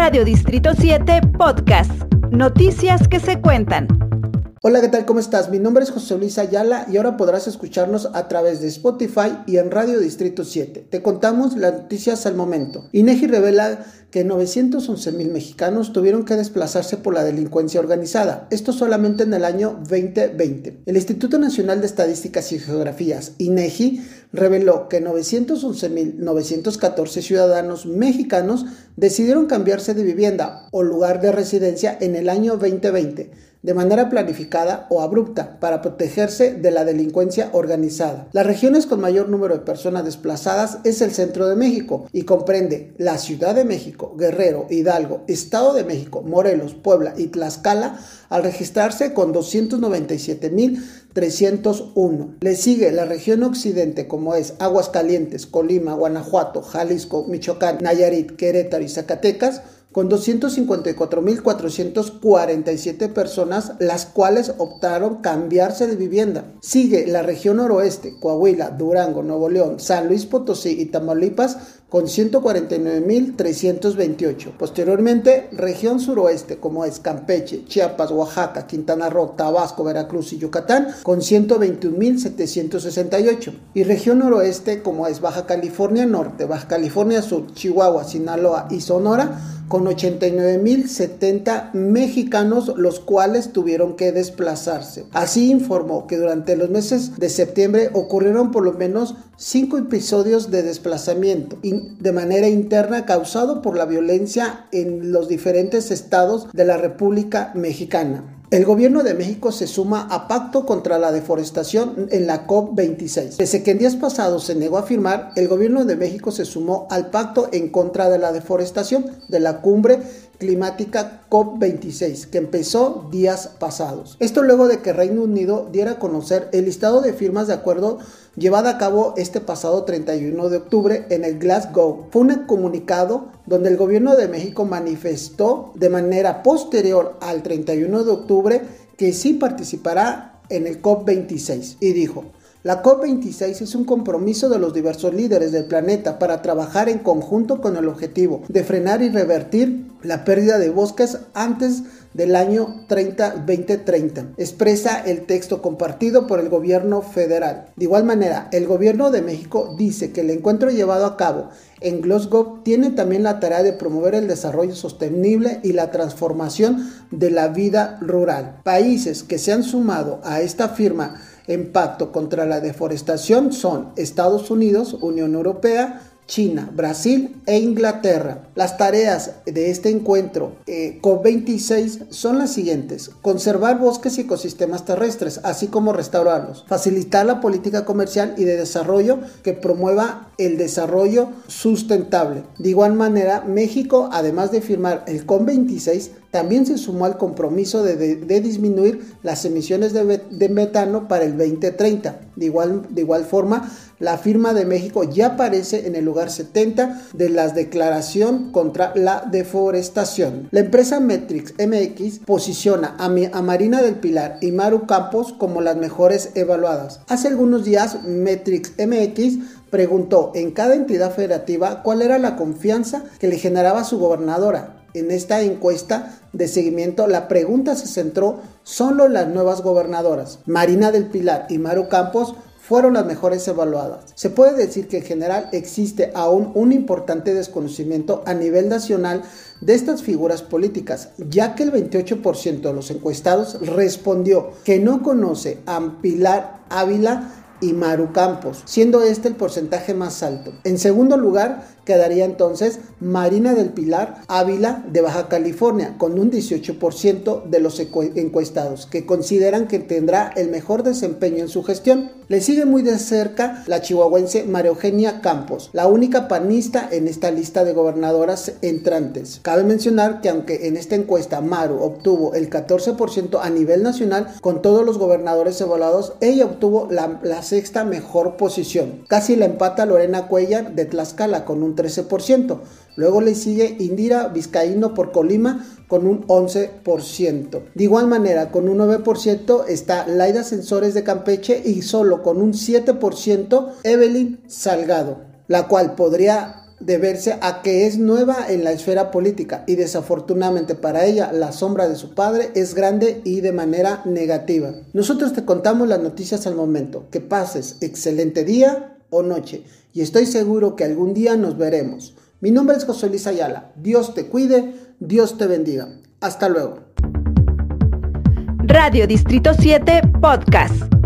Radio Distrito 7 Podcast. Noticias que se cuentan. Hola, ¿qué tal? ¿Cómo estás? Mi nombre es José Luis Ayala y ahora podrás escucharnos a través de Spotify y en Radio Distrito 7. Te contamos las noticias al momento. INEGI revela que 911 mil mexicanos tuvieron que desplazarse por la delincuencia organizada, esto solamente en el año 2020. El Instituto Nacional de Estadísticas y Geografías, INEGI, reveló que 911.914 ciudadanos mexicanos decidieron cambiarse de vivienda o lugar de residencia en el año 2020 de manera planificada o abrupta para protegerse de la delincuencia organizada. Las regiones con mayor número de personas desplazadas es el centro de México y comprende la Ciudad de México, Guerrero, Hidalgo, Estado de México, Morelos, Puebla y Tlaxcala al registrarse con 297.301. Le sigue la región occidente como es Aguascalientes, Colima, Guanajuato, Jalisco, Michoacán, Nayarit, Querétaro y Zacatecas con 254.447 personas, las cuales optaron cambiarse de vivienda. Sigue la región noroeste, Coahuila, Durango, Nuevo León, San Luis Potosí y Tamaulipas con 149.328. Posteriormente, región suroeste como es Campeche, Chiapas, Oaxaca, Quintana Roo, Tabasco, Veracruz y Yucatán con 121.768. Y región noroeste como es Baja California Norte, Baja California Sur, Chihuahua, Sinaloa y Sonora con 89.070 mexicanos los cuales tuvieron que desplazarse. Así informó que durante los meses de septiembre ocurrieron por lo menos cinco episodios de desplazamiento de manera interna causado por la violencia en los diferentes estados de la República Mexicana. El gobierno de México se suma a pacto contra la deforestación en la COP26. Desde que en días pasados se negó a firmar, el gobierno de México se sumó al pacto en contra de la deforestación de la cumbre climática COP26, que empezó días pasados. Esto luego de que Reino Unido diera a conocer el listado de firmas de acuerdo llevada a cabo este pasado 31 de octubre en el Glasgow. Fue un comunicado donde el gobierno de México manifestó de manera posterior al 31 de octubre que sí participará en el COP26 y dijo, la COP26 es un compromiso de los diversos líderes del planeta para trabajar en conjunto con el objetivo de frenar y revertir la pérdida de bosques antes del año 30, 2030. Expresa el texto compartido por el gobierno federal. De igual manera, el gobierno de México dice que el encuentro llevado a cabo en Glasgow tiene también la tarea de promover el desarrollo sostenible y la transformación de la vida rural. Países que se han sumado a esta firma en pacto contra la deforestación son Estados Unidos, Unión Europea, China, Brasil e Inglaterra. Las tareas de este encuentro eh, COP26 son las siguientes. Conservar bosques y ecosistemas terrestres, así como restaurarlos. Facilitar la política comercial y de desarrollo que promueva el desarrollo sustentable. De igual manera, México, además de firmar el COP26, también se sumó al compromiso de, disminuir las emisiones de, metano para el 2030. De igual, forma, la firma de México ya aparece en el lugar 70 de la declaración contra la deforestación. La empresa Metrix MX posiciona a, a Marina del Pilar y Maru Campos como las mejores evaluadas. Hace algunos días, Metrix MX preguntó en cada entidad federativa cuál era la confianza que le generaba su gobernadora en esta encuesta de seguimiento, la pregunta se centró solo en las nuevas gobernadoras. Marina del Pilar y Maru Campos fueron las mejores evaluadas. Se puede decir que en general existe aún un importante desconocimiento a nivel nacional de estas figuras políticas, ya que el 28% de los encuestados respondió que no conoce a Pilar Ávila y Maru Campos, siendo este el porcentaje más alto. En segundo lugar, quedaría entonces Marina del Pilar Ávila de Baja California, con un 18% de los encuestados, que consideran que tendrá el mejor desempeño en su gestión. Le sigue muy de cerca la chihuahuense María Eugenia Campos, la única panista en esta lista de gobernadoras entrantes. Cabe mencionar que aunque en esta encuesta Maru obtuvo el 14% a nivel nacional, con todos los gobernadores evaluados, ella obtuvo la, la sexta mejor posición. Casi la empata Lorena Cuellar de Tlaxcala con un 13%. Luego le sigue Indira Vizcaíno por Colima con un 11%. De igual manera, con un 9% está Laida Sensores de Campeche y solo con un 7% Evelyn Salgado, la cual podría deberse a que es nueva en la esfera política y desafortunadamente para ella la sombra de su padre es grande y de manera negativa. Nosotros te contamos las noticias al momento. Que pases excelente día o noche y estoy seguro que algún día nos veremos. Mi nombre es José Luis Ayala. Dios te cuide, Dios te bendiga. Hasta luego. Radio Distrito 7 Podcast.